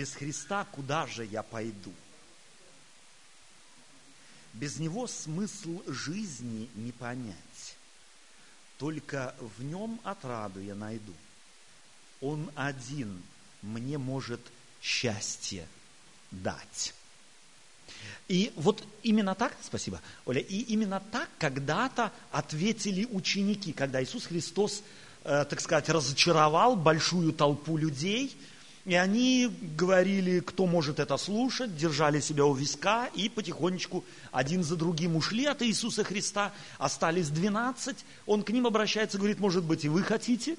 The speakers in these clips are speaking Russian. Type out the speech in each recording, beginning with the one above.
Без Христа куда же я пойду? Без Него смысл жизни не понять. Только в Нем отраду я найду. Он один мне может счастье дать. И вот именно так, спасибо, Оля, и именно так когда-то ответили ученики, когда Иисус Христос, э, так сказать, разочаровал большую толпу людей – и они говорили, кто может это слушать, держали себя у виска и потихонечку один за другим ушли от Иисуса Христа. Остались двенадцать. Он к ним обращается, говорит, может быть, и вы хотите?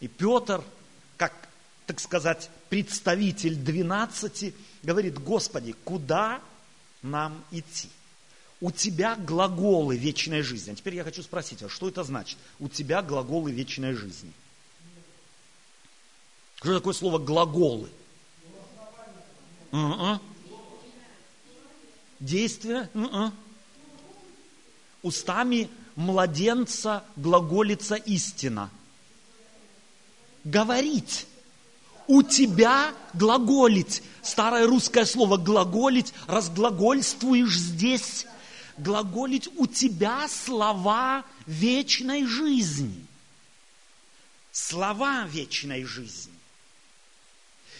И Петр, как, так сказать, представитель двенадцати, говорит, Господи, куда нам идти? У тебя глаголы вечной жизни. А теперь я хочу спросить, а что это значит? У тебя глаголы вечной жизни – что такое слово глаголы? Uh-uh. Действие? Uh-uh. Устами младенца глаголится истина. Говорить. У тебя глаголить. Старое русское слово глаголить. Разглагольствуешь здесь. Глаголить у тебя слова вечной жизни. Слова вечной жизни.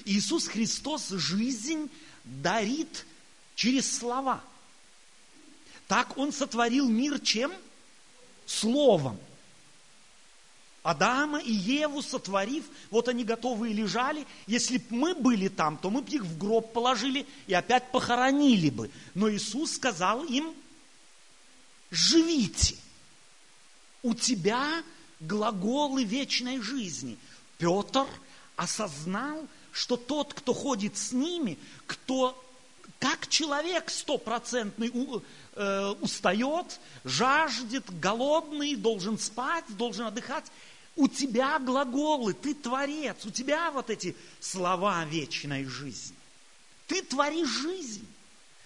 Иисус Христос жизнь дарит через слова. Так Он сотворил мир чем? Словом. Адама и Еву сотворив, вот они готовые лежали. Если бы мы были там, то мы бы их в гроб положили и опять похоронили бы. Но Иисус сказал им, живите. У тебя глаголы вечной жизни. Петр осознал, что тот, кто ходит с ними, кто как человек стопроцентный э, устает, жаждет, голодный, должен спать, должен отдыхать. У тебя глаголы, ты творец, у тебя вот эти слова вечной жизни. Ты творишь жизнь.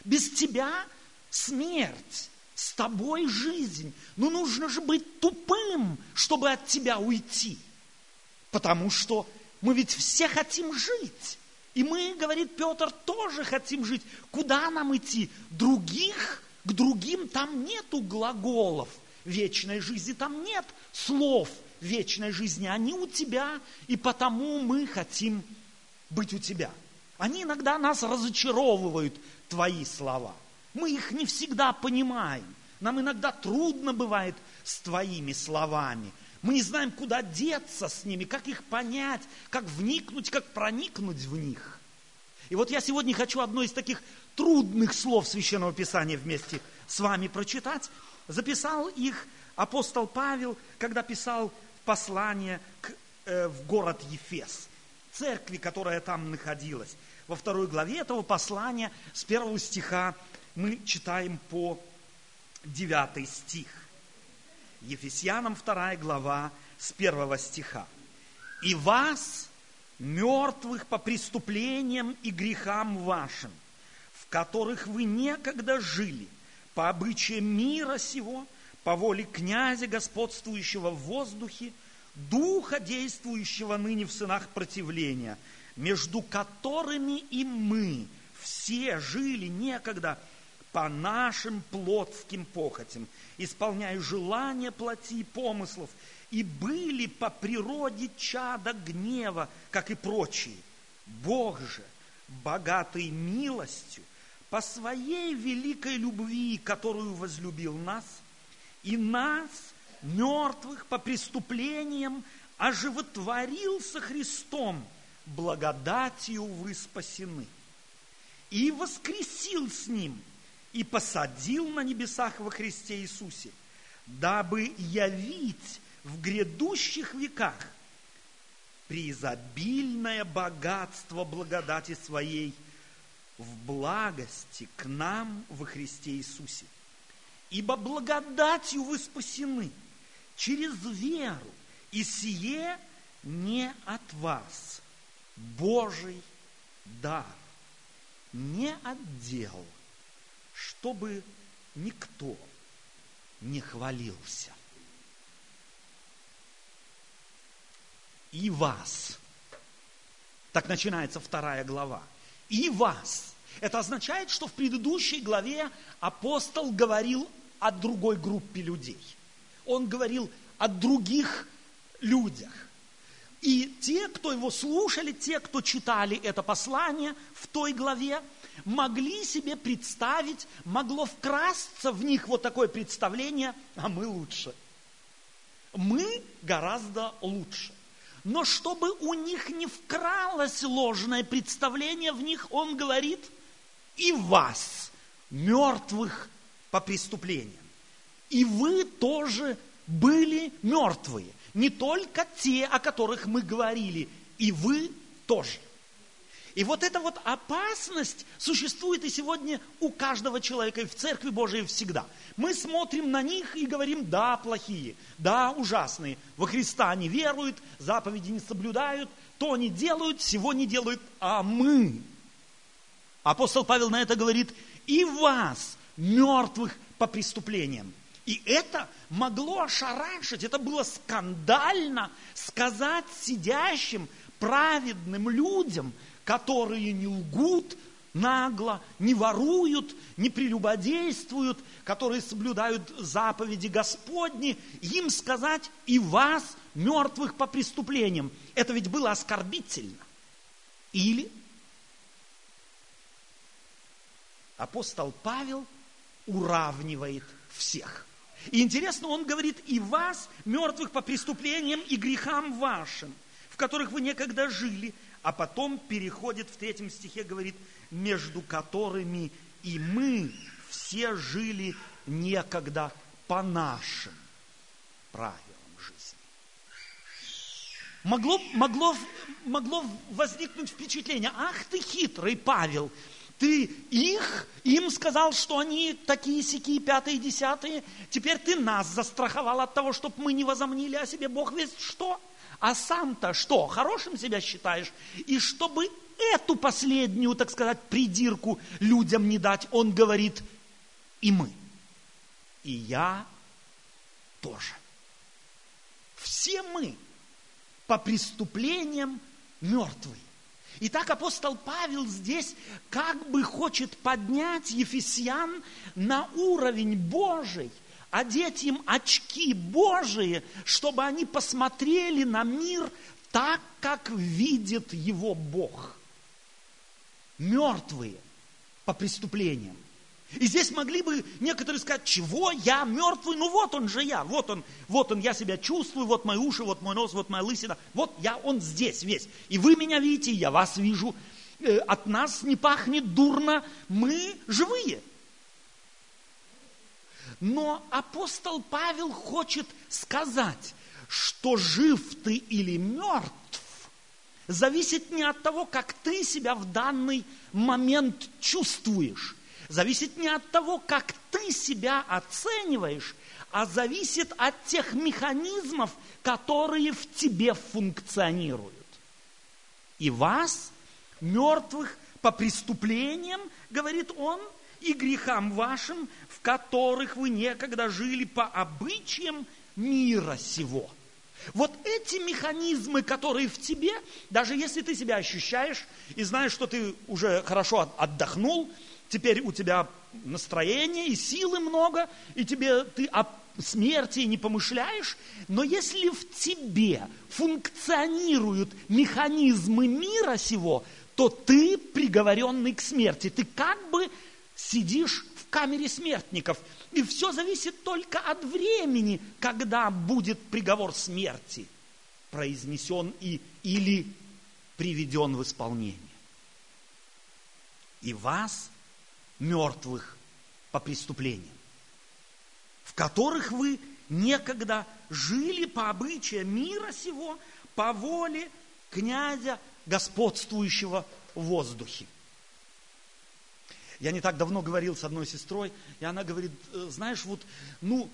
Без тебя смерть, с тобой жизнь. Ну нужно же быть тупым, чтобы от тебя уйти. Потому что мы ведь все хотим жить. И мы, говорит Петр, тоже хотим жить. Куда нам идти? Других, к другим там нету глаголов вечной жизни, там нет слов вечной жизни. Они у тебя, и потому мы хотим быть у тебя. Они иногда нас разочаровывают, твои слова. Мы их не всегда понимаем. Нам иногда трудно бывает с твоими словами. Мы не знаем, куда деться с ними, как их понять, как вникнуть, как проникнуть в них. И вот я сегодня хочу одно из таких трудных слов Священного Писания вместе с вами прочитать. Записал их апостол Павел, когда писал послание к, э, в город Ефес, церкви, которая там находилась. Во второй главе этого послания с первого стиха мы читаем по девятый стих. Ефесянам 2 глава с 1 стиха. «И вас, мертвых по преступлениям и грехам вашим, в которых вы некогда жили, по обычаям мира сего, по воле князя, господствующего в воздухе, духа, действующего ныне в сынах противления, между которыми и мы все жили некогда по нашим плотским похотям, исполняя желания плоти и помыслов, и были по природе чада гнева, как и прочие. Бог же, богатый милостью, по своей великой любви, которую возлюбил нас, и нас, мертвых по преступлениям, оживотворился Христом, благодатью вы спасены, и воскресил с Ним – и посадил на небесах во Христе Иисусе, дабы явить в грядущих веках преизобильное богатство благодати Своей в благости к нам во Христе Иисусе. Ибо благодатью вы спасены через веру, и сие не от вас, Божий дар, не от дел – чтобы никто не хвалился. И вас. Так начинается вторая глава. И вас. Это означает, что в предыдущей главе апостол говорил о другой группе людей. Он говорил о других людях. И те, кто его слушали, те, кто читали это послание в той главе, могли себе представить, могло вкрасться в них вот такое представление, а мы лучше. Мы гораздо лучше. Но чтобы у них не вкралось ложное представление в них, он говорит, и вас, мертвых по преступлениям. И вы тоже были мертвые. Не только те, о которых мы говорили, и вы тоже. И вот эта вот опасность существует и сегодня у каждого человека, и в Церкви Божией всегда. Мы смотрим на них и говорим, да, плохие, да, ужасные, во Христа не веруют, заповеди не соблюдают, то не делают, всего не делают, а мы. Апостол Павел на это говорит, и вас, мертвых по преступлениям. И это могло ошарашить, это было скандально сказать сидящим праведным людям – которые не лгут нагло, не воруют, не прелюбодействуют, которые соблюдают заповеди Господни, им сказать и вас, мертвых по преступлениям. Это ведь было оскорбительно. Или апостол Павел уравнивает всех. И интересно, он говорит, и вас, мертвых по преступлениям и грехам вашим, в которых вы некогда жили, а потом переходит в третьем стихе, говорит, между которыми и мы все жили некогда по нашим правилам жизни. Могло, могло, могло возникнуть впечатление, ах ты хитрый Павел, ты их, им сказал, что они такие, сякие, пятые, десятые, теперь ты нас застраховал от того, чтобы мы не возомнили о себе Бог весь что? А сам-то что, хорошим себя считаешь? И чтобы эту последнюю, так сказать, придирку людям не дать, он говорит, и мы, и я тоже. Все мы по преступлениям мертвые. И так апостол Павел здесь как бы хочет поднять Ефесян на уровень Божий – одеть им очки Божии, чтобы они посмотрели на мир так, как видит его Бог. Мертвые по преступлениям. И здесь могли бы некоторые сказать, чего я мертвый? Ну вот он же я, вот он, вот он, я себя чувствую, вот мои уши, вот мой нос, вот моя лысина, вот я, он здесь весь. И вы меня видите, я вас вижу. Э, от нас не пахнет дурно, мы живые. Но апостол Павел хочет сказать, что жив ты или мертв, зависит не от того, как ты себя в данный момент чувствуешь, зависит не от того, как ты себя оцениваешь, а зависит от тех механизмов, которые в тебе функционируют. И вас, мертвых по преступлениям, говорит он, и грехам вашим, в которых вы некогда жили по обычаям мира сего. Вот эти механизмы, которые в тебе, даже если ты себя ощущаешь и знаешь, что ты уже хорошо отдохнул, теперь у тебя настроение и силы много, и тебе ты о смерти не помышляешь, но если в тебе функционируют механизмы мира сего, то ты приговоренный к смерти. Ты как бы сидишь камере смертников. И все зависит только от времени, когда будет приговор смерти произнесен и, или приведен в исполнение. И вас, мертвых по преступлениям, в которых вы некогда жили по обычаям мира сего, по воле князя, господствующего в воздухе. Я не так давно говорил с одной сестрой, и она говорит, «Э, знаешь, вот, ну,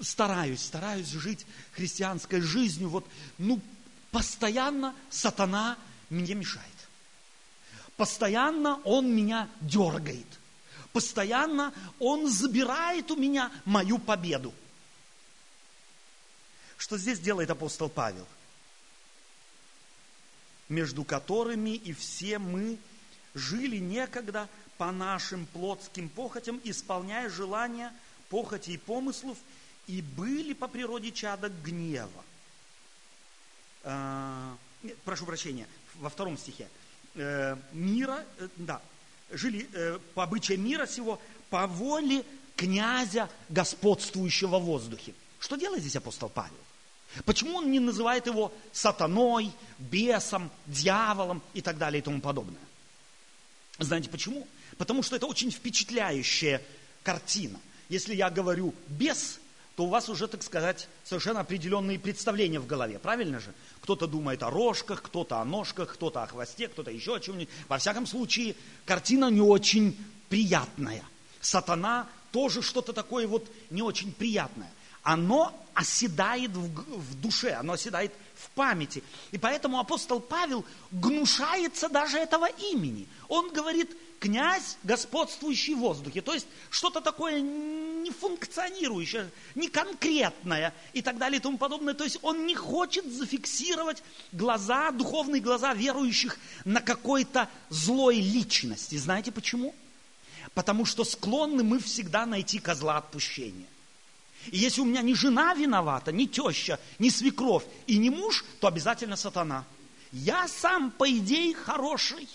стараюсь, стараюсь жить христианской жизнью, вот, ну, постоянно сатана мне мешает. Постоянно он меня дергает. Постоянно он забирает у меня мою победу. Что здесь делает апостол Павел? между которыми и все мы жили некогда по нашим плотским похотям, исполняя желания, похоти и помыслов, и были по природе чада гнева. А, прошу прощения, во втором стихе. Э, мира, э, да, жили э, по обычаям мира сего, по воле князя, господствующего в воздухе. Что делает здесь апостол Павел? Почему он не называет его сатаной, бесом, дьяволом и так далее и тому подобное? Знаете почему? Потому что это очень впечатляющая картина. Если я говорю бес, то у вас уже, так сказать, совершенно определенные представления в голове. Правильно же? Кто-то думает о рожках, кто-то о ножках, кто-то о хвосте, кто-то еще о чем-нибудь. Во всяком случае, картина не очень приятная. Сатана тоже что-то такое вот не очень приятное. Оно оседает в, в душе, оно оседает в памяти. И поэтому апостол Павел гнушается даже этого имени. Он говорит, князь, господствующий в воздухе. То есть что-то такое нефункционирующее, неконкретное и так далее и тому подобное. То есть он не хочет зафиксировать глаза, духовные глаза верующих на какой-то злой личности. Знаете почему? Потому что склонны мы всегда найти козла отпущения. И если у меня не жена виновата, не теща, не свекровь и не муж, то обязательно сатана. Я сам, по идее, хороший.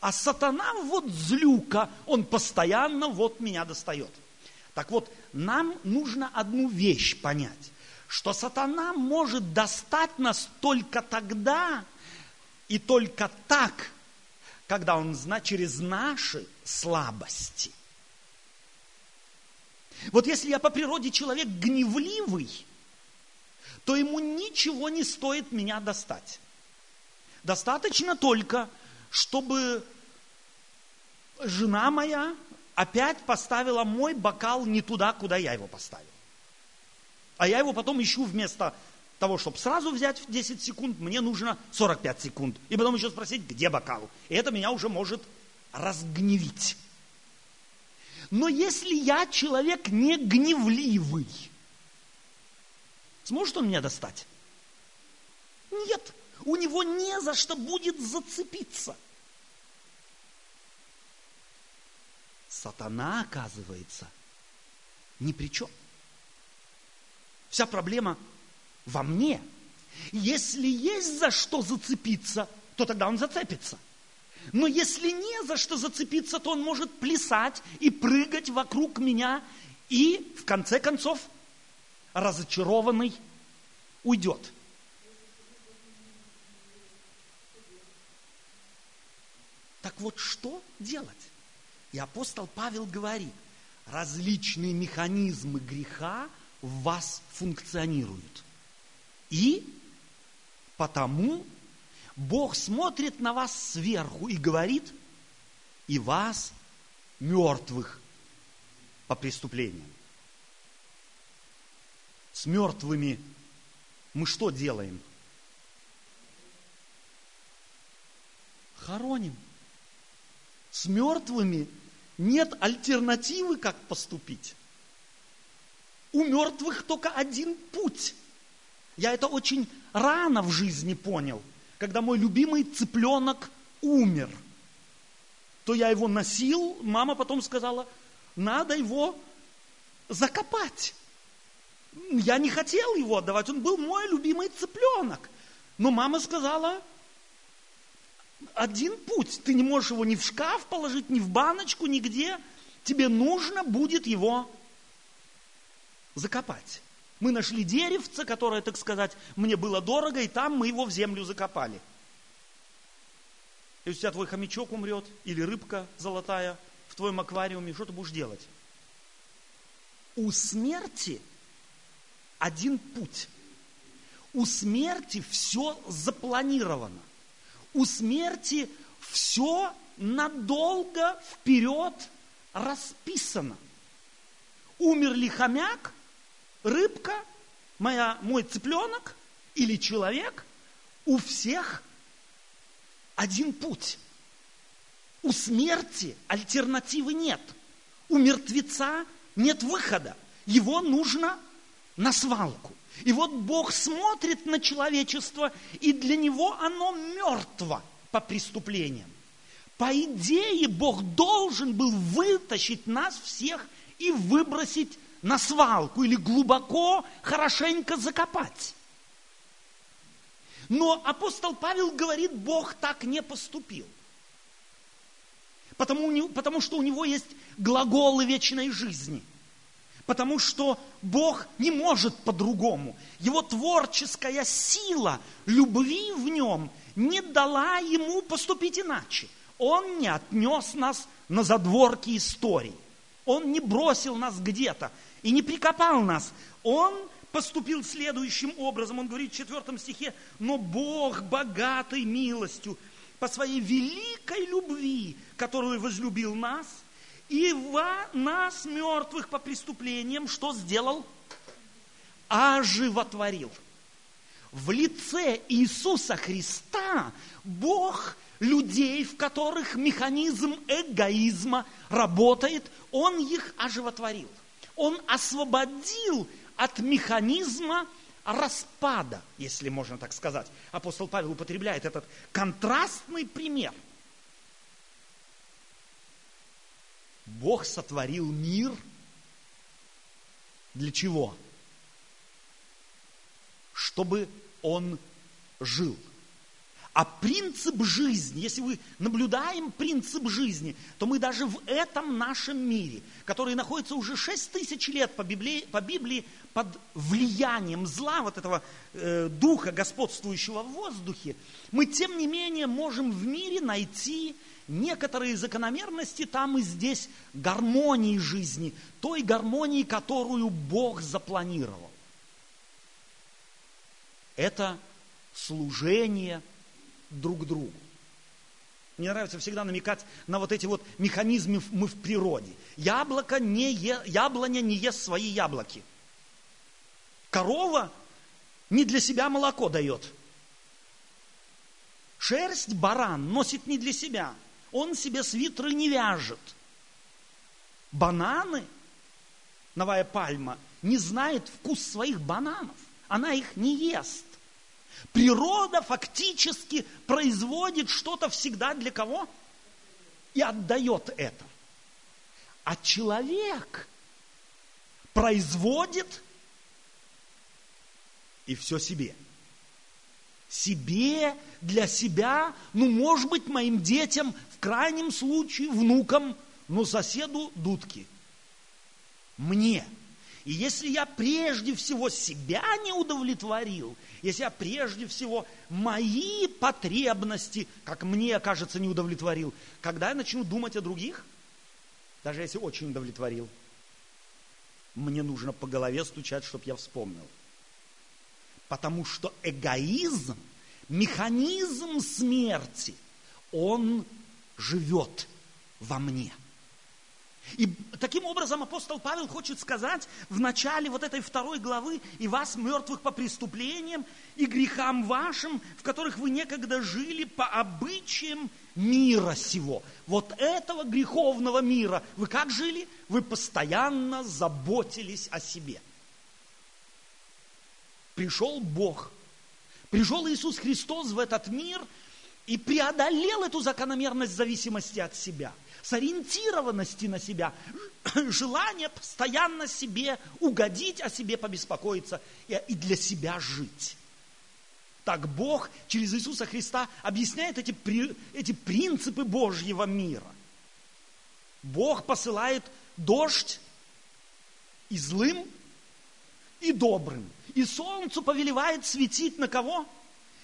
А сатана вот злюка, он постоянно вот меня достает. Так вот, нам нужно одну вещь понять, что сатана может достать нас только тогда и только так, когда он через наши слабости – вот если я по природе человек гневливый, то ему ничего не стоит меня достать. Достаточно только, чтобы жена моя опять поставила мой бокал не туда, куда я его поставил. А я его потом ищу вместо того, чтобы сразу взять в 10 секунд, мне нужно 45 секунд. И потом еще спросить, где бокал. И это меня уже может разгневить. Но если я человек не гневливый, сможет он меня достать? Нет, у него не за что будет зацепиться. Сатана, оказывается, ни при чем. Вся проблема во мне. Если есть за что зацепиться, то тогда он зацепится – но если не за что зацепиться, то он может плясать и прыгать вокруг меня и, в конце концов, разочарованный уйдет. Так вот, что делать? И апостол Павел говорит, различные механизмы греха в вас функционируют. И потому Бог смотрит на вас сверху и говорит, и вас, мертвых, по преступлениям. С мертвыми мы что делаем? Хороним. С мертвыми нет альтернативы, как поступить. У мертвых только один путь. Я это очень рано в жизни понял – когда мой любимый цыпленок умер, то я его носил, мама потом сказала, надо его закопать. Я не хотел его отдавать, он был мой любимый цыпленок. Но мама сказала, один путь, ты не можешь его ни в шкаф положить, ни в баночку, нигде. Тебе нужно будет его закопать. Мы нашли деревце, которое, так сказать, мне было дорого, и там мы его в землю закопали. Если у тебя твой хомячок умрет, или рыбка золотая в твоем аквариуме, что ты будешь делать? У смерти один путь. У смерти все запланировано. У смерти все надолго вперед расписано. Умер ли хомяк, рыбка, моя, мой цыпленок или человек, у всех один путь. У смерти альтернативы нет. У мертвеца нет выхода. Его нужно на свалку. И вот Бог смотрит на человечество, и для него оно мертво по преступлениям. По идее, Бог должен был вытащить нас всех и выбросить на свалку или глубоко, хорошенько закопать. Но апостол Павел говорит, Бог так не поступил. Потому, потому что у него есть глаголы вечной жизни – Потому что Бог не может по-другому. Его творческая сила любви в нем не дала ему поступить иначе. Он не отнес нас на задворки истории. Он не бросил нас где-то и не прикопал нас. Он поступил следующим образом. Он говорит в четвертом стихе, но Бог богатый милостью по своей великой любви, которую возлюбил нас – и нас, мертвых по преступлениям, что сделал? Оживотворил. В лице Иисуса Христа Бог людей, в которых механизм эгоизма работает, Он их оживотворил. Он освободил от механизма распада, если можно так сказать. Апостол Павел употребляет этот контрастный пример – Бог сотворил мир для чего? Чтобы он жил. А принцип жизни, если мы наблюдаем принцип жизни, то мы даже в этом нашем мире, который находится уже 6 тысяч лет по Библии, по Библии под влиянием зла, вот этого э, духа, господствующего в воздухе, мы тем не менее можем в мире найти некоторые закономерности там и здесь гармонии жизни, той гармонии, которую Бог запланировал. Это служение друг другу. Мне нравится всегда намекать на вот эти вот механизмы мы в природе. Яблоко не е, яблоня не ест свои яблоки. Корова не для себя молоко дает. Шерсть баран носит не для себя – он себе свитеры не вяжет. Бананы, новая пальма, не знает вкус своих бананов. Она их не ест. Природа фактически производит что-то всегда для кого? И отдает это. А человек производит и все себе. Себе, для себя, ну, может быть, моим детям крайнем случае внукам, но соседу дудки. Мне. И если я прежде всего себя не удовлетворил, если я прежде всего мои потребности, как мне кажется, не удовлетворил, когда я начну думать о других, даже если очень удовлетворил, мне нужно по голове стучать, чтобы я вспомнил. Потому что эгоизм, механизм смерти, он живет во мне. И таким образом апостол Павел хочет сказать в начале вот этой второй главы, и вас, мертвых по преступлениям и грехам вашим, в которых вы некогда жили по обычаям мира сего. Вот этого греховного мира. Вы как жили? Вы постоянно заботились о себе. Пришел Бог, пришел Иисус Христос в этот мир – и преодолел эту закономерность зависимости от себя, сориентированности на себя, желание постоянно себе угодить, о себе побеспокоиться и для себя жить. Так Бог через Иисуса Христа объясняет эти, эти принципы Божьего мира. Бог посылает дождь и злым, и добрым. И солнцу повелевает светить на кого?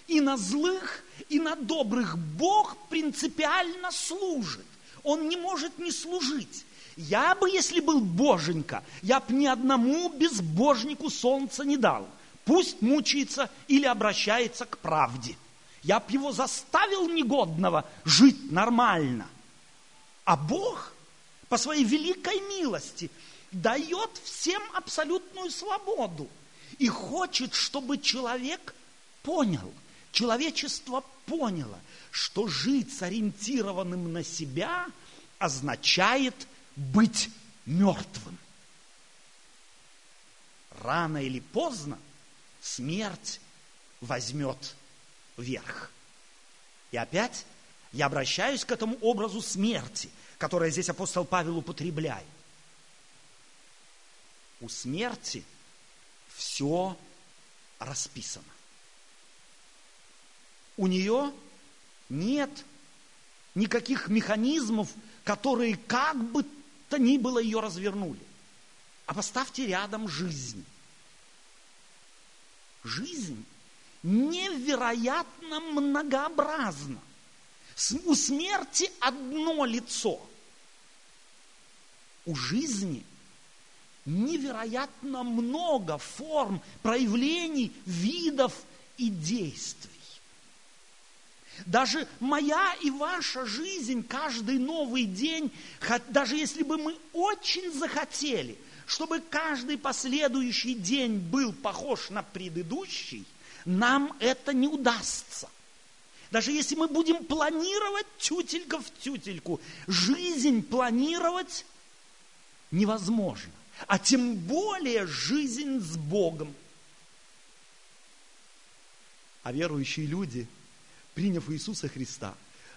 И на злых, и на добрых Бог принципиально служит. Он не может не служить. Я бы, если был боженька, я бы ни одному безбожнику солнца не дал. Пусть мучается или обращается к правде. Я бы его заставил негодного жить нормально. А Бог по своей великой милости дает всем абсолютную свободу и хочет, чтобы человек понял – Человечество поняло, что жить сориентированным на себя означает быть мертвым. Рано или поздно смерть возьмет верх. И опять я обращаюсь к этому образу смерти, который здесь апостол Павел употребляет. У смерти все расписано. У нее нет никаких механизмов, которые как бы то ни было ее развернули. А поставьте рядом жизнь. Жизнь невероятно многообразна. У смерти одно лицо. У жизни невероятно много форм, проявлений, видов и действий. Даже моя и ваша жизнь, каждый новый день, даже если бы мы очень захотели, чтобы каждый последующий день был похож на предыдущий, нам это не удастся. Даже если мы будем планировать тютелька в тютельку, жизнь планировать невозможно. А тем более жизнь с Богом. А верующие люди – приняв Иисуса Христа,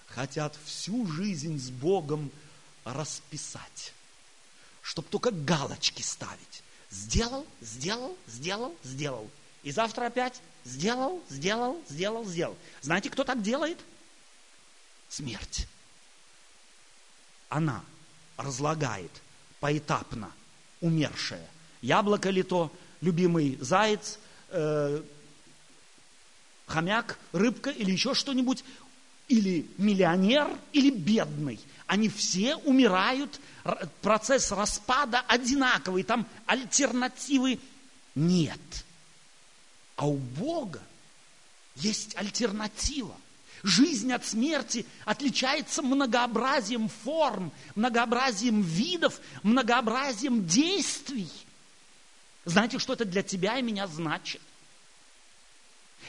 хотят всю жизнь с Богом расписать, чтобы только галочки ставить. Сделал, сделал, сделал, сделал. И завтра опять сделал, сделал, сделал, сделал. Знаете, кто так делает? Смерть. Она разлагает поэтапно умершее. Яблоко ли то, любимый заяц, э, хомяк, рыбка или еще что-нибудь, или миллионер, или бедный. Они все умирают, процесс распада одинаковый, там альтернативы нет. А у Бога есть альтернатива. Жизнь от смерти отличается многообразием форм, многообразием видов, многообразием действий. Знаете, что это для тебя и меня значит?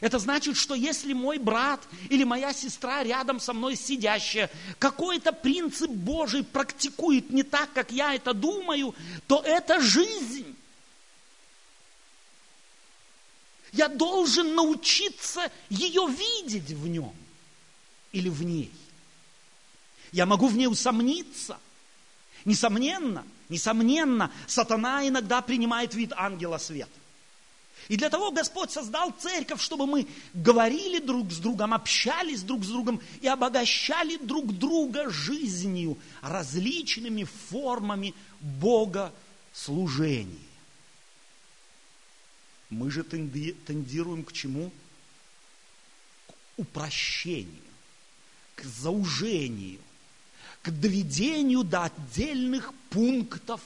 Это значит, что если мой брат или моя сестра рядом со мной сидящая какой-то принцип Божий практикует не так, как я это думаю, то это жизнь. Я должен научиться ее видеть в нем или в ней. Я могу в ней усомниться. Несомненно, несомненно, сатана иногда принимает вид ангела света. И для того Господь создал церковь, чтобы мы говорили друг с другом, общались друг с другом и обогащали друг друга жизнью, различными формами Бога служения. Мы же тендируем к чему? К упрощению, к заужению, к доведению до отдельных пунктов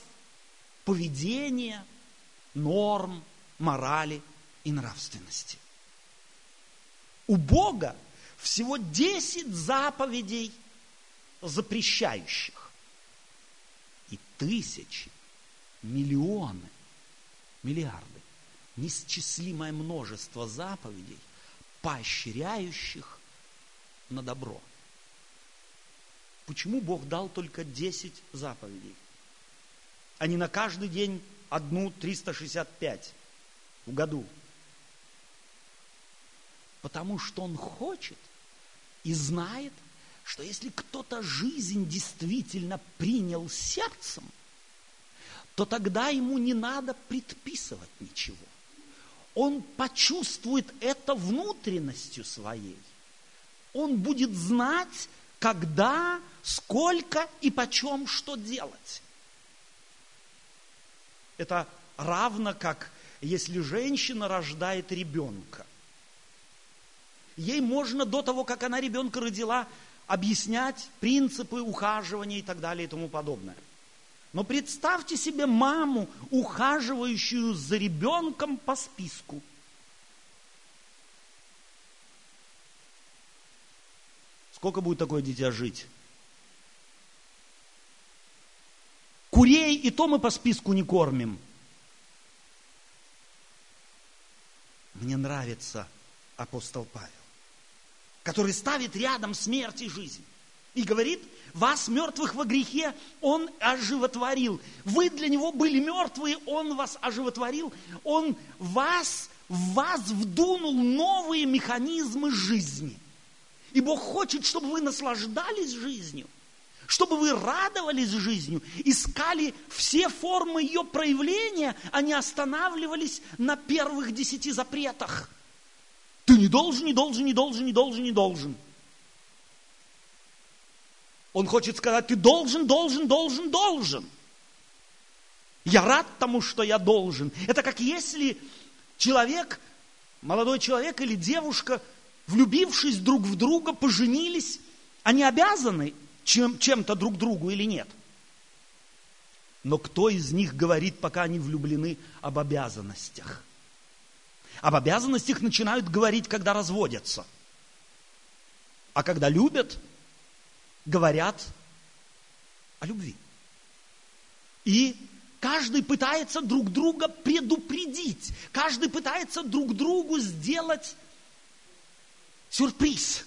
поведения, норм, морали и нравственности. У Бога всего 10 заповедей запрещающих. И тысячи, миллионы, миллиарды, несчислимое множество заповедей, поощряющих на добро. Почему Бог дал только 10 заповедей? А не на каждый день одну 365 в году. Потому что он хочет и знает, что если кто-то жизнь действительно принял сердцем, то тогда ему не надо предписывать ничего. Он почувствует это внутренностью своей. Он будет знать, когда, сколько и почем что делать. Это равно как если женщина рождает ребенка. Ей можно до того, как она ребенка родила, объяснять принципы ухаживания и так далее и тому подобное. Но представьте себе маму, ухаживающую за ребенком по списку. Сколько будет такое дитя жить? Курей и то мы по списку не кормим. Мне нравится апостол Павел, который ставит рядом смерть и жизнь. И говорит, вас, мертвых во грехе, Он оживотворил. Вы для Него были мертвые, Он вас оживотворил. Он вас в вас вдунул новые механизмы жизни. И Бог хочет, чтобы вы наслаждались жизнью, чтобы вы радовались жизнью, искали все формы ее проявления, а не останавливались на первых десяти запретах. Ты не должен, не должен, не должен, не должен, не должен. Он хочет сказать, ты должен, должен, должен, должен. Я рад тому, что я должен. Это как если человек, молодой человек или девушка, влюбившись друг в друга, поженились, они обязаны чем, чем-то друг другу или нет? Но кто из них говорит, пока они влюблены, об обязанностях? Об обязанностях начинают говорить, когда разводятся. А когда любят, говорят о любви. И Каждый пытается друг друга предупредить. Каждый пытается друг другу сделать сюрприз.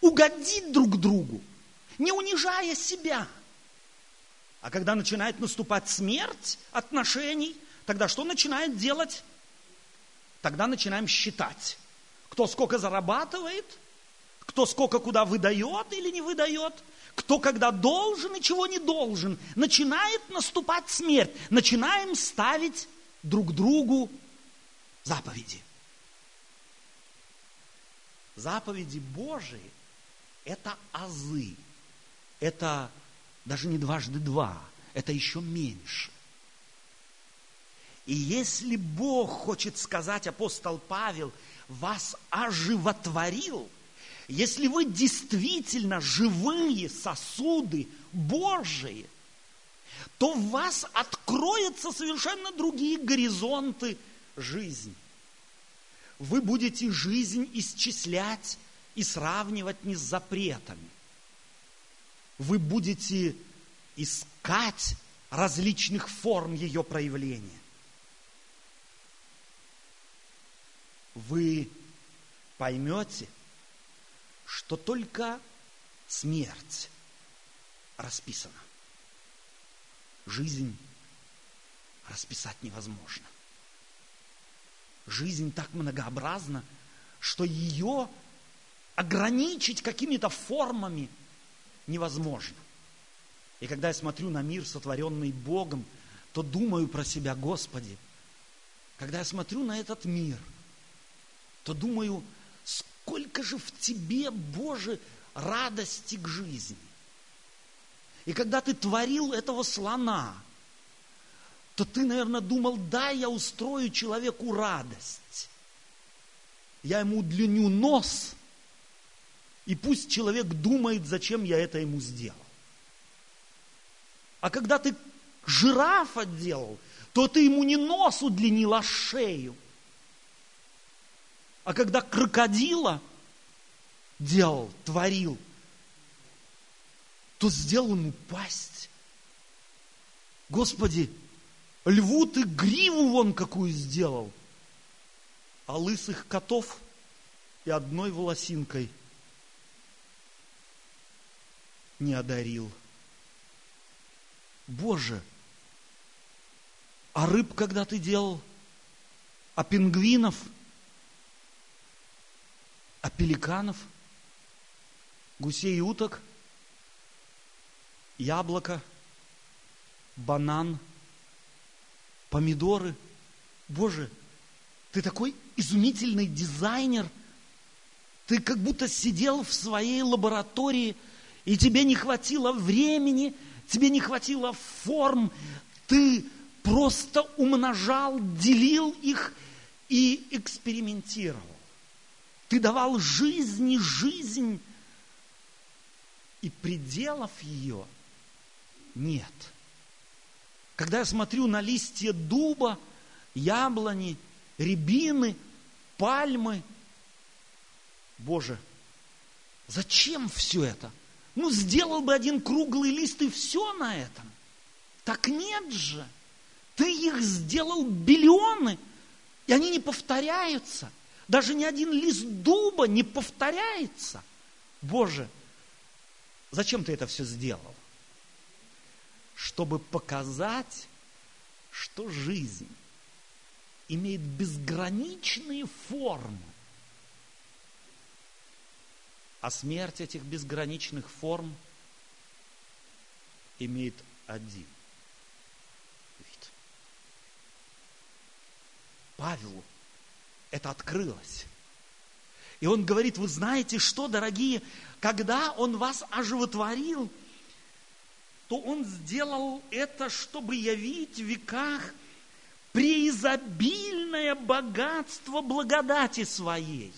Угодить друг другу, не унижая себя. А когда начинает наступать смерть отношений, тогда что начинает делать? Тогда начинаем считать, кто сколько зарабатывает, кто сколько куда выдает или не выдает – кто когда должен и чего не должен, начинает наступать смерть, начинаем ставить друг другу заповеди. Заповеди Божии – это азы, это даже не дважды два, это еще меньше. И если Бог хочет сказать, апостол Павел, вас оживотворил – если вы действительно живые сосуды Божии, то в вас откроются совершенно другие горизонты жизни. Вы будете жизнь исчислять и сравнивать не с запретами. Вы будете искать различных форм ее проявления. Вы поймете, что только смерть расписана. Жизнь расписать невозможно. Жизнь так многообразна, что ее ограничить какими-то формами невозможно. И когда я смотрю на мир, сотворенный Богом, то думаю про себя, Господи, когда я смотрю на этот мир, то думаю, сколько же в тебе, Боже, радости к жизни. И когда ты творил этого слона, то ты, наверное, думал, да, я устрою человеку радость. Я ему удлиню нос, и пусть человек думает, зачем я это ему сделал. А когда ты жирафа делал, то ты ему не нос удлинил, а шею – а когда крокодила делал, творил, то сделал ему пасть. Господи, льву ты гриву вон какую сделал, а лысых котов и одной волосинкой не одарил. Боже, а рыб когда ты делал, а пингвинов – а пеликанов, гусей и уток, яблоко, банан, помидоры. Боже, ты такой изумительный дизайнер. Ты как будто сидел в своей лаборатории, и тебе не хватило времени, тебе не хватило форм. Ты просто умножал, делил их и экспериментировал. Ты давал жизни жизнь, и пределов ее нет. Когда я смотрю на листья дуба, яблони, рябины, пальмы, Боже, зачем все это? Ну, сделал бы один круглый лист и все на этом. Так нет же. Ты их сделал биллионы, и они не повторяются. Даже ни один лист дуба не повторяется. Боже, зачем ты это все сделал? Чтобы показать, что жизнь имеет безграничные формы. А смерть этих безграничных форм имеет один вид. Павелу это открылось. И он говорит, вы знаете что, дорогие, когда он вас оживотворил, то он сделал это, чтобы явить в веках преизобильное богатство благодати своей.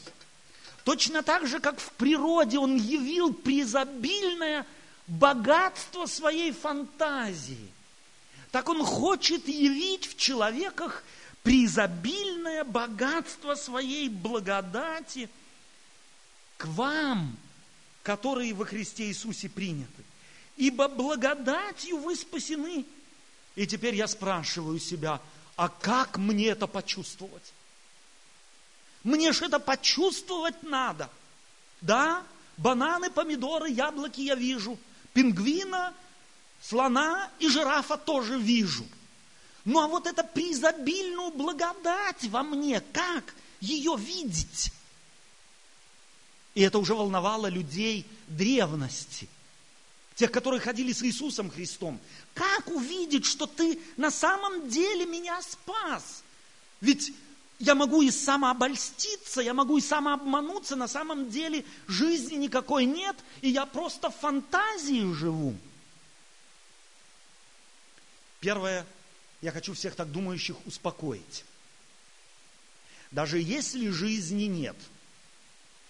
Точно так же, как в природе он явил преизобильное богатство своей фантазии. Так он хочет явить в человеках преизобильное богатство своей благодати к вам, которые во Христе Иисусе приняты. Ибо благодатью вы спасены. И теперь я спрашиваю себя, а как мне это почувствовать? Мне же это почувствовать надо. Да, бананы, помидоры, яблоки я вижу. Пингвина, слона и жирафа тоже вижу. Ну а вот это преизобильную благодать во мне, как ее видеть? И это уже волновало людей древности, тех, которые ходили с Иисусом Христом. Как увидеть, что ты на самом деле меня спас? Ведь я могу и самообольститься, я могу и самообмануться, на самом деле жизни никакой нет, и я просто в фантазии живу. Первое, я хочу всех так думающих успокоить. Даже если жизни нет,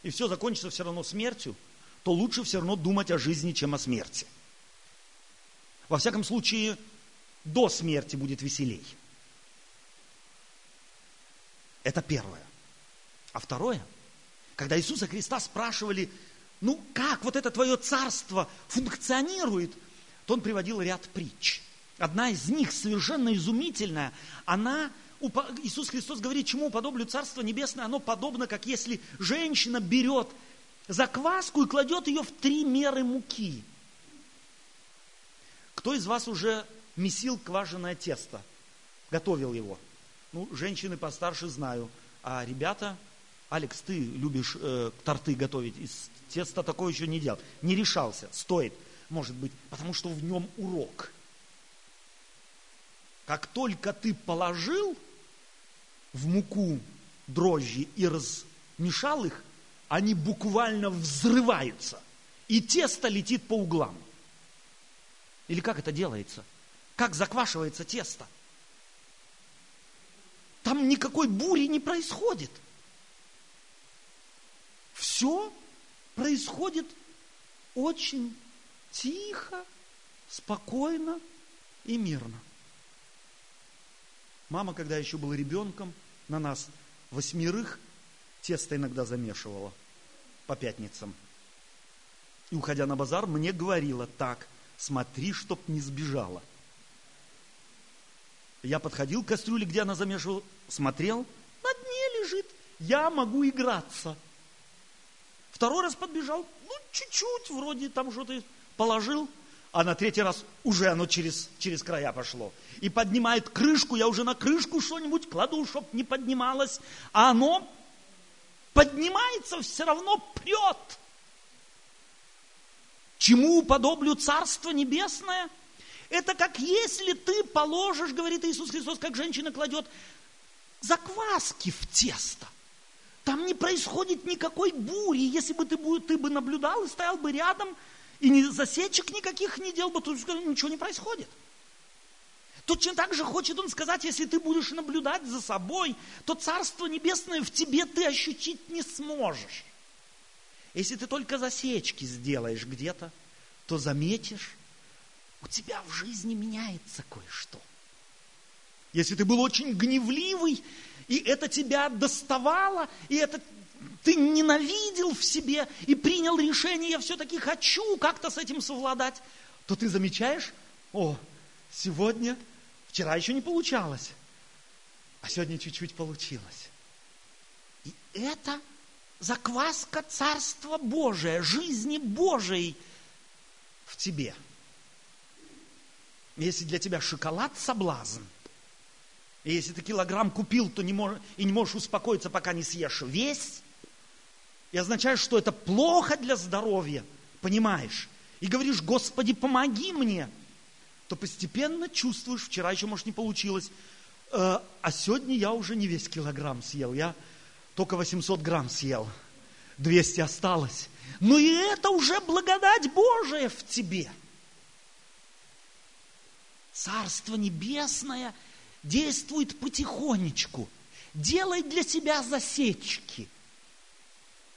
и все закончится все равно смертью, то лучше все равно думать о жизни, чем о смерти. Во всяком случае, до смерти будет веселей. Это первое. А второе, когда Иисуса Христа спрашивали, ну как вот это твое царство функционирует, то он приводил ряд притч. Одна из них совершенно изумительная, она Иисус Христос говорит, чему уподоблю Царство Небесное, оно подобно, как если женщина берет закваску и кладет ее в три меры муки. Кто из вас уже месил квашеное тесто? Готовил его? Ну, женщины постарше знаю. А ребята, Алекс, ты любишь э, торты готовить, из теста такое еще не делал. Не решался, стоит, может быть, потому что в нем урок. Как только ты положил в муку дрожжи и размешал их, они буквально взрываются. И тесто летит по углам. Или как это делается? Как заквашивается тесто? Там никакой бури не происходит. Все происходит очень тихо, спокойно и мирно. Мама, когда еще была ребенком, на нас восьмерых тесто иногда замешивала по пятницам. И, уходя на базар, мне говорила так, смотри, чтоб не сбежала. Я подходил к кастрюле, где она замешивала, смотрел, на дне лежит, я могу играться. Второй раз подбежал, ну, чуть-чуть, вроде там что-то положил, а на третий раз уже оно через, через края пошло. И поднимает крышку, я уже на крышку что-нибудь кладу, чтобы не поднималось, а оно поднимается, все равно прет. Чему уподоблю Царство Небесное? Это как если ты положишь, говорит Иисус Христос, как женщина кладет закваски в тесто. Там не происходит никакой бури. Если бы ты, ты бы наблюдал и стоял бы рядом, и ни засечек никаких не делал бы, то ничего не происходит. Точно так же хочет он сказать, если ты будешь наблюдать за собой, то Царство Небесное в тебе ты ощутить не сможешь. Если ты только засечки сделаешь где-то, то заметишь, у тебя в жизни меняется кое-что. Если ты был очень гневливый, и это тебя доставало, и это ты ненавидел в себе и принял решение, я все-таки хочу как-то с этим совладать, то ты замечаешь, о, сегодня, вчера еще не получалось, а сегодня чуть-чуть получилось. И это закваска Царства Божия, жизни Божией в тебе. Если для тебя шоколад соблазн, И если ты килограмм купил, то не можешь, и не можешь успокоиться, пока не съешь весь. И означает, что это плохо для здоровья, понимаешь? И говоришь, Господи, помоги мне. То постепенно чувствуешь, вчера еще, может, не получилось, э, а сегодня я уже не весь килограмм съел, я только 800 грамм съел, 200 осталось. Но и это уже благодать Божия в тебе. Царство Небесное действует потихонечку. Делай для себя засечки.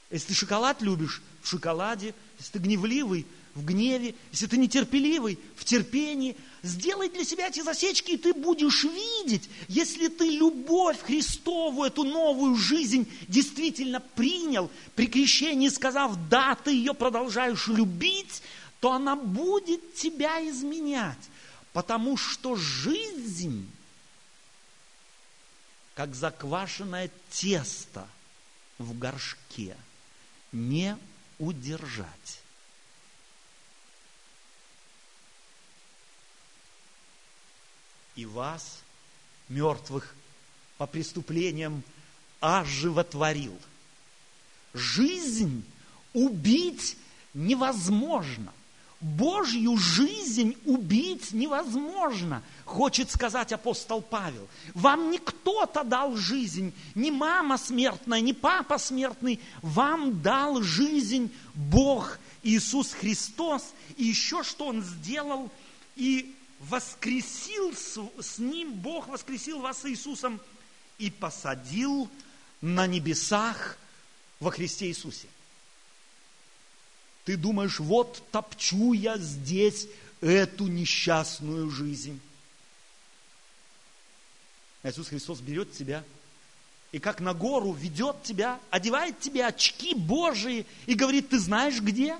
Если ты шоколад любишь, в шоколаде. Если ты гневливый, в гневе. Если ты нетерпеливый, в терпении. Сделай для себя эти засечки, и ты будешь видеть, если ты любовь Христову, эту новую жизнь действительно принял, при крещении сказав, да, ты ее продолжаешь любить, то она будет тебя изменять. Потому что жизнь, как заквашенное тесто в горшке, не удержать. И вас, мертвых по преступлениям, оживотворил. Жизнь убить невозможно. Божью жизнь убить невозможно, хочет сказать апостол Павел. Вам не кто-то дал жизнь, не мама смертная, не папа смертный, вам дал жизнь Бог Иисус Христос. И еще что Он сделал, и воскресил с, Ним, Бог воскресил вас с Иисусом и посадил на небесах во Христе Иисусе. Ты думаешь, вот топчу я здесь эту несчастную жизнь. Иисус Христос берет тебя и как на гору ведет тебя, одевает тебе очки Божии и говорит, ты знаешь где?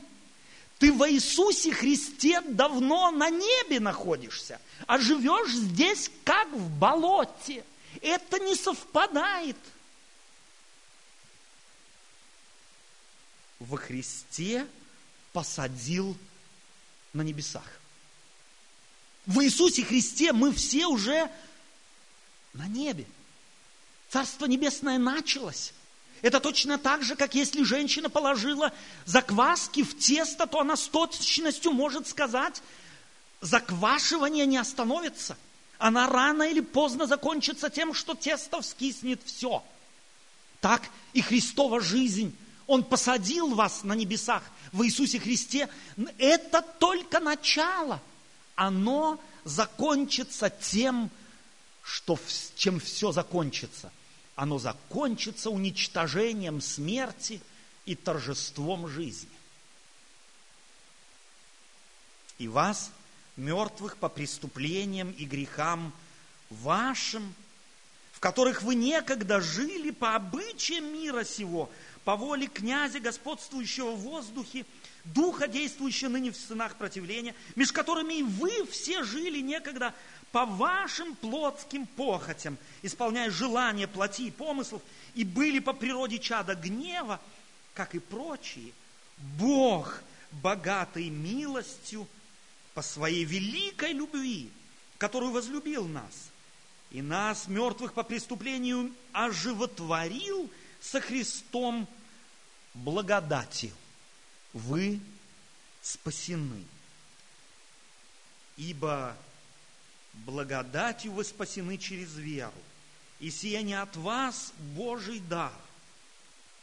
Ты в Иисусе Христе давно на небе находишься, а живешь здесь как в болоте. Это не совпадает. Во Христе посадил на небесах. В Иисусе Христе мы все уже на небе. Царство Небесное началось. Это точно так же, как если женщина положила закваски в тесто, то она с точностью может сказать, заквашивание не остановится. Она рано или поздно закончится тем, что тесто вскиснет все. Так и Христова жизнь. Он посадил вас на небесах в Иисусе Христе, это только начало. Оно закончится тем, что, чем все закончится. Оно закончится уничтожением смерти и торжеством жизни. И вас, мертвых по преступлениям и грехам вашим, в которых вы некогда жили по обычаям мира сего, по воле князя, господствующего в воздухе, духа, действующего ныне в сынах противления, между которыми и вы все жили некогда по вашим плотским похотям, исполняя желания плоти и помыслов, и были по природе чада гнева, как и прочие. Бог, богатый милостью, по своей великой любви, которую возлюбил нас, и нас, мертвых по преступлению, оживотворил – со Христом благодатью. Вы спасены. Ибо благодатью вы спасены через веру. И сие не от вас Божий дар,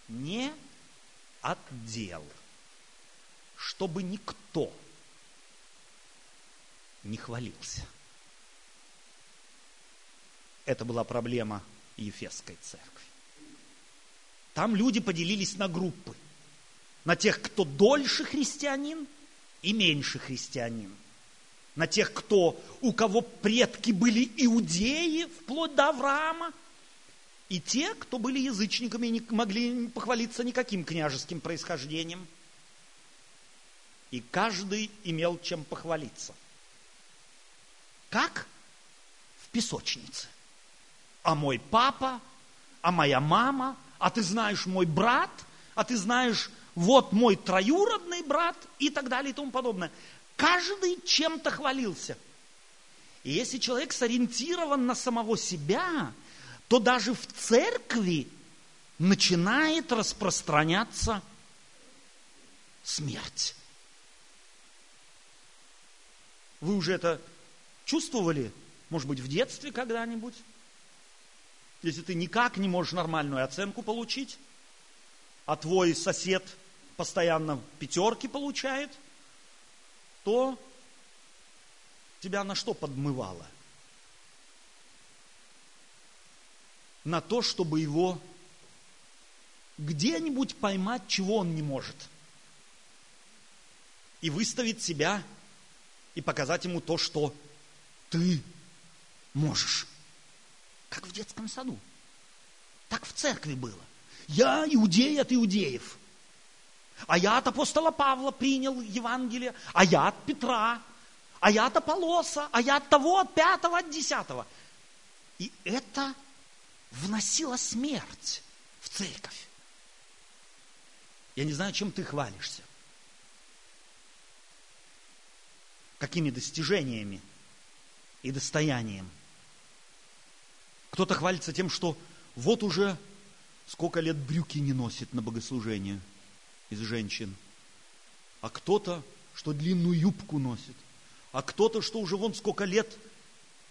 не от дел, чтобы никто не хвалился. Это была проблема Ефесской церкви. Там люди поделились на группы. На тех, кто дольше христианин и меньше христианин. На тех, кто, у кого предки были иудеи, вплоть до Авраама. И те, кто были язычниками и не могли похвалиться никаким княжеским происхождением. И каждый имел чем похвалиться. Как? В песочнице. А мой папа, а моя мама – а ты знаешь мой брат, а ты знаешь вот мой троюродный брат и так далее и тому подобное. Каждый чем-то хвалился. И если человек сориентирован на самого себя, то даже в церкви начинает распространяться смерть. Вы уже это чувствовали, может быть, в детстве когда-нибудь? Если ты никак не можешь нормальную оценку получить, а твой сосед постоянно пятерки получает, то тебя на что подмывало? На то, чтобы его где-нибудь поймать, чего он не может. И выставить себя, и показать ему то, что ты можешь. Как в детском саду. Так в церкви было. Я иудей от иудеев. А я от апостола Павла принял Евангелие, а я от Петра, а я от Аполоса, а я от того, от пятого, от десятого. И это вносило смерть в церковь. Я не знаю, чем ты хвалишься. Какими достижениями и достоянием. Кто-то хвалится тем, что вот уже сколько лет брюки не носит на богослужение из женщин. А кто-то, что длинную юбку носит. А кто-то, что уже вон сколько лет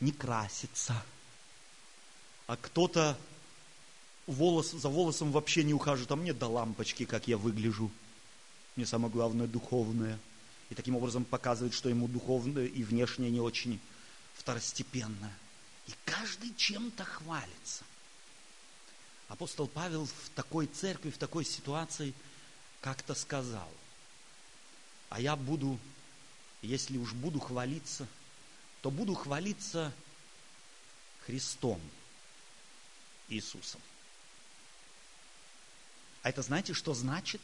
не красится. А кто-то волос, за волосом вообще не ухаживает, а мне до лампочки, как я выгляжу. Мне самое главное духовное. И таким образом показывает, что ему духовное и внешнее не очень второстепенно. И каждый чем-то хвалится. Апостол Павел в такой церкви, в такой ситуации как-то сказал, а я буду, если уж буду хвалиться, то буду хвалиться Христом, Иисусом. А это знаете, что значит?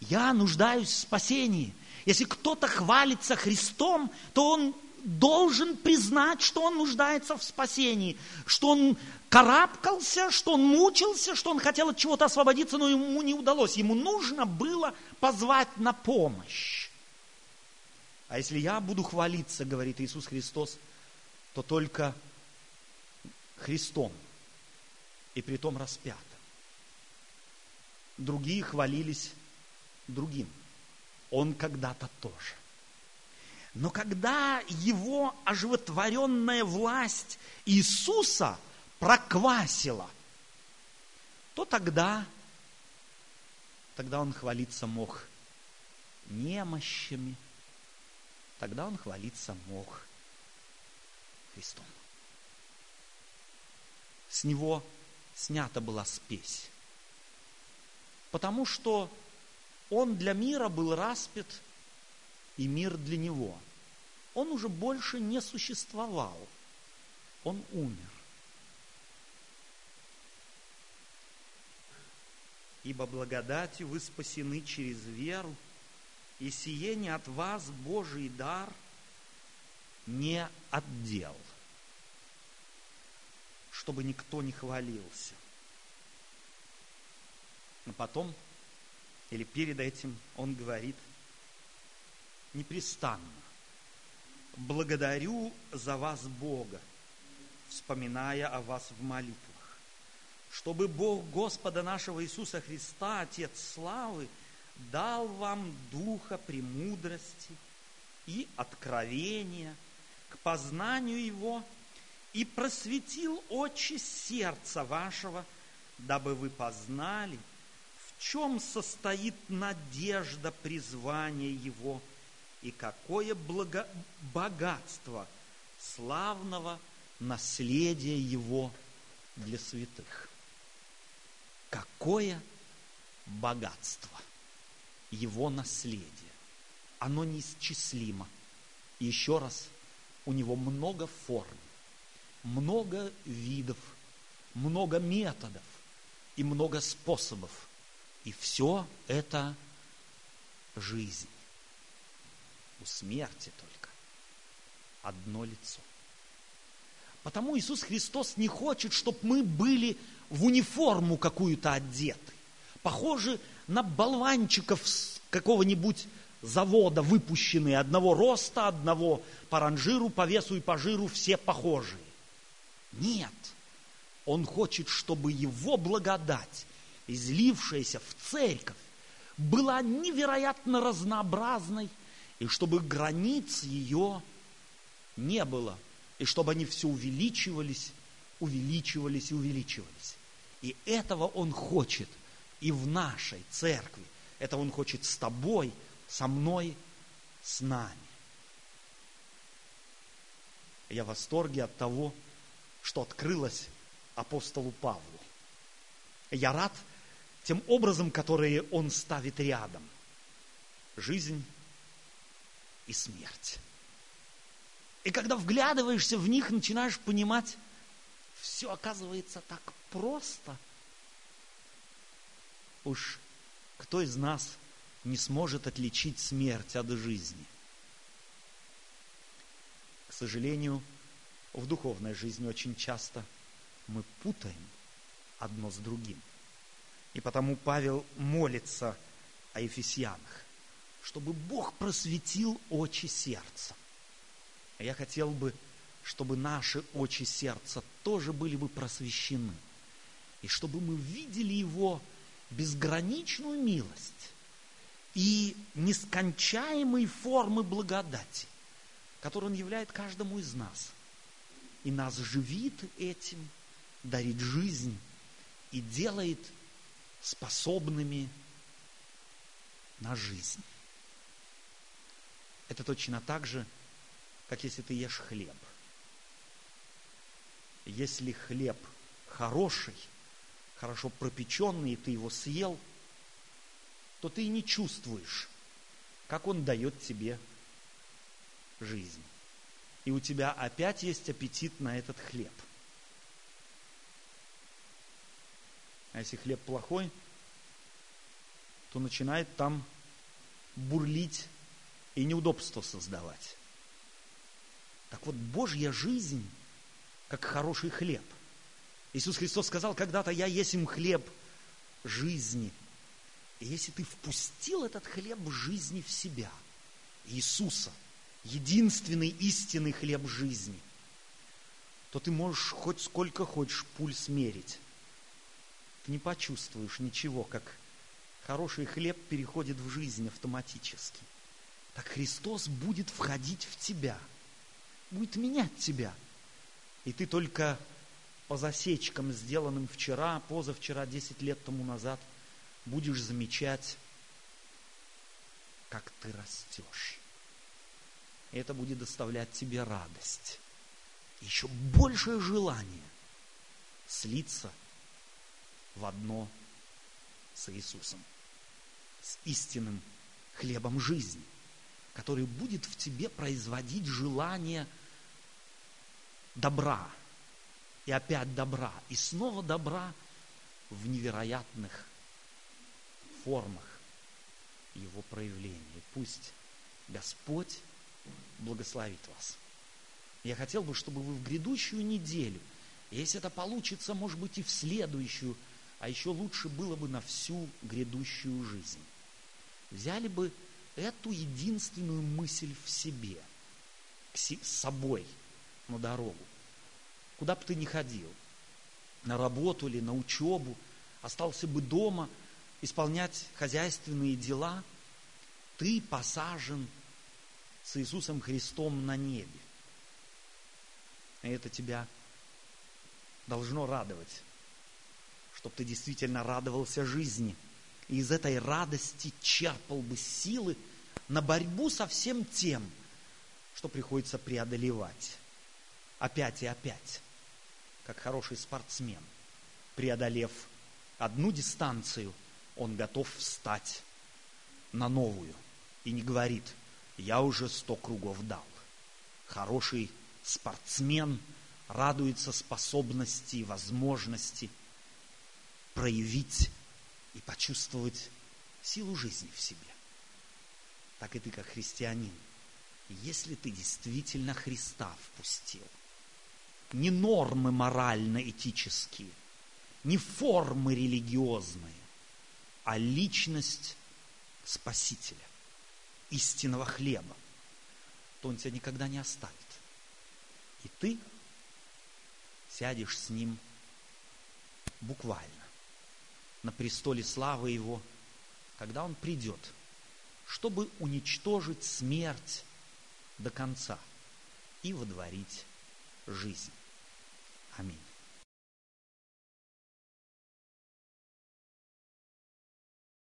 Я нуждаюсь в спасении. Если кто-то хвалится Христом, то он должен признать, что он нуждается в спасении, что он карабкался, что он мучился, что он хотел от чего-то освободиться, но ему не удалось. Ему нужно было позвать на помощь. А если я буду хвалиться, говорит Иисус Христос, то только Христом и при том распятым. Другие хвалились другим. Он когда-то тоже. Но когда его оживотворенная власть Иисуса проквасила, то тогда, тогда он хвалиться мог немощами, тогда он хвалиться мог Христом. С него снята была спесь. Потому что он для мира был распят – и мир для него. Он уже больше не существовал. Он умер. Ибо благодатью вы спасены через веру, и сие не от вас Божий дар, не отдел, чтобы никто не хвалился. Но потом, или перед этим, он говорит – непрестанно. Благодарю за вас Бога, вспоминая о вас в молитвах, чтобы Бог Господа нашего Иисуса Христа, Отец славы, дал вам духа премудрости и откровения к познанию Его и просветил очи сердца вашего, дабы вы познали, в чем состоит надежда призвания Его – и какое благо... богатство славного наследия Его для святых. Какое богатство Его наследие. Оно неисчислимо. И еще раз, у Него много форм, много видов, много методов и много способов. И все это жизнь у смерти только одно лицо. Потому Иисус Христос не хочет, чтобы мы были в униформу какую-то одеты, похожи на болванчиков с какого-нибудь завода выпущенные одного роста, одного по ранжиру, по весу и по жиру, все похожие. Нет. Он хочет, чтобы его благодать, излившаяся в церковь, была невероятно разнообразной, и чтобы границ ее не было, и чтобы они все увеличивались, увеличивались и увеличивались. И этого Он хочет и в нашей церкви. Это Он хочет с тобой, со мной, с нами. Я в восторге от того, что открылось апостолу Павлу. Я рад тем образом, которые он ставит рядом. Жизнь и смерть. И когда вглядываешься в них, начинаешь понимать, все оказывается так просто. Уж кто из нас не сможет отличить смерть от жизни? К сожалению, в духовной жизни очень часто мы путаем одно с другим. И потому Павел молится о Ефесянах, чтобы Бог просветил очи сердца. А я хотел бы, чтобы наши очи сердца тоже были бы просвещены. И чтобы мы видели Его безграничную милость и нескончаемые формы благодати, которые Он являет каждому из нас. И нас живит этим, дарит жизнь и делает способными на жизнь. Это точно так же, как если ты ешь хлеб. Если хлеб хороший, хорошо пропеченный, и ты его съел, то ты и не чувствуешь, как он дает тебе жизнь. И у тебя опять есть аппетит на этот хлеб – А если хлеб плохой, то начинает там бурлить и неудобства создавать. Так вот, Божья жизнь, как хороший хлеб. Иисус Христос сказал когда-то, я есть хлеб жизни. И если ты впустил этот хлеб жизни в себя, Иисуса, единственный истинный хлеб жизни, то ты можешь хоть сколько хочешь пульс мерить не почувствуешь ничего, как хороший хлеб переходит в жизнь автоматически. Так Христос будет входить в тебя, будет менять тебя. И ты только по засечкам, сделанным вчера, позавчера, 10 лет тому назад, будешь замечать, как ты растешь. И это будет доставлять тебе радость. Еще большее желание слиться в одно с Иисусом, с истинным хлебом жизни, который будет в тебе производить желание добра, и опять добра, и снова добра в невероятных формах его проявления. Пусть Господь благословит вас. Я хотел бы, чтобы вы в грядущую неделю, если это получится, может быть, и в следующую, а еще лучше было бы на всю грядущую жизнь. Взяли бы эту единственную мысль в себе, с собой на дорогу. Куда бы ты ни ходил, на работу или на учебу, остался бы дома исполнять хозяйственные дела, ты посажен с Иисусом Христом на небе. И это тебя должно радовать чтобы ты действительно радовался жизни. И из этой радости черпал бы силы на борьбу со всем тем, что приходится преодолевать. Опять и опять, как хороший спортсмен, преодолев одну дистанцию, он готов встать на новую и не говорит, я уже сто кругов дал. Хороший спортсмен радуется способности и возможности – проявить и почувствовать силу жизни в себе. Так и ты, как христианин, если ты действительно Христа впустил, не нормы морально-этические, не формы религиозные, а личность Спасителя, истинного хлеба, то Он тебя никогда не оставит. И ты сядешь с Ним буквально на престоле славы Его, когда Он придет, чтобы уничтожить смерть до конца и водворить жизнь. Аминь.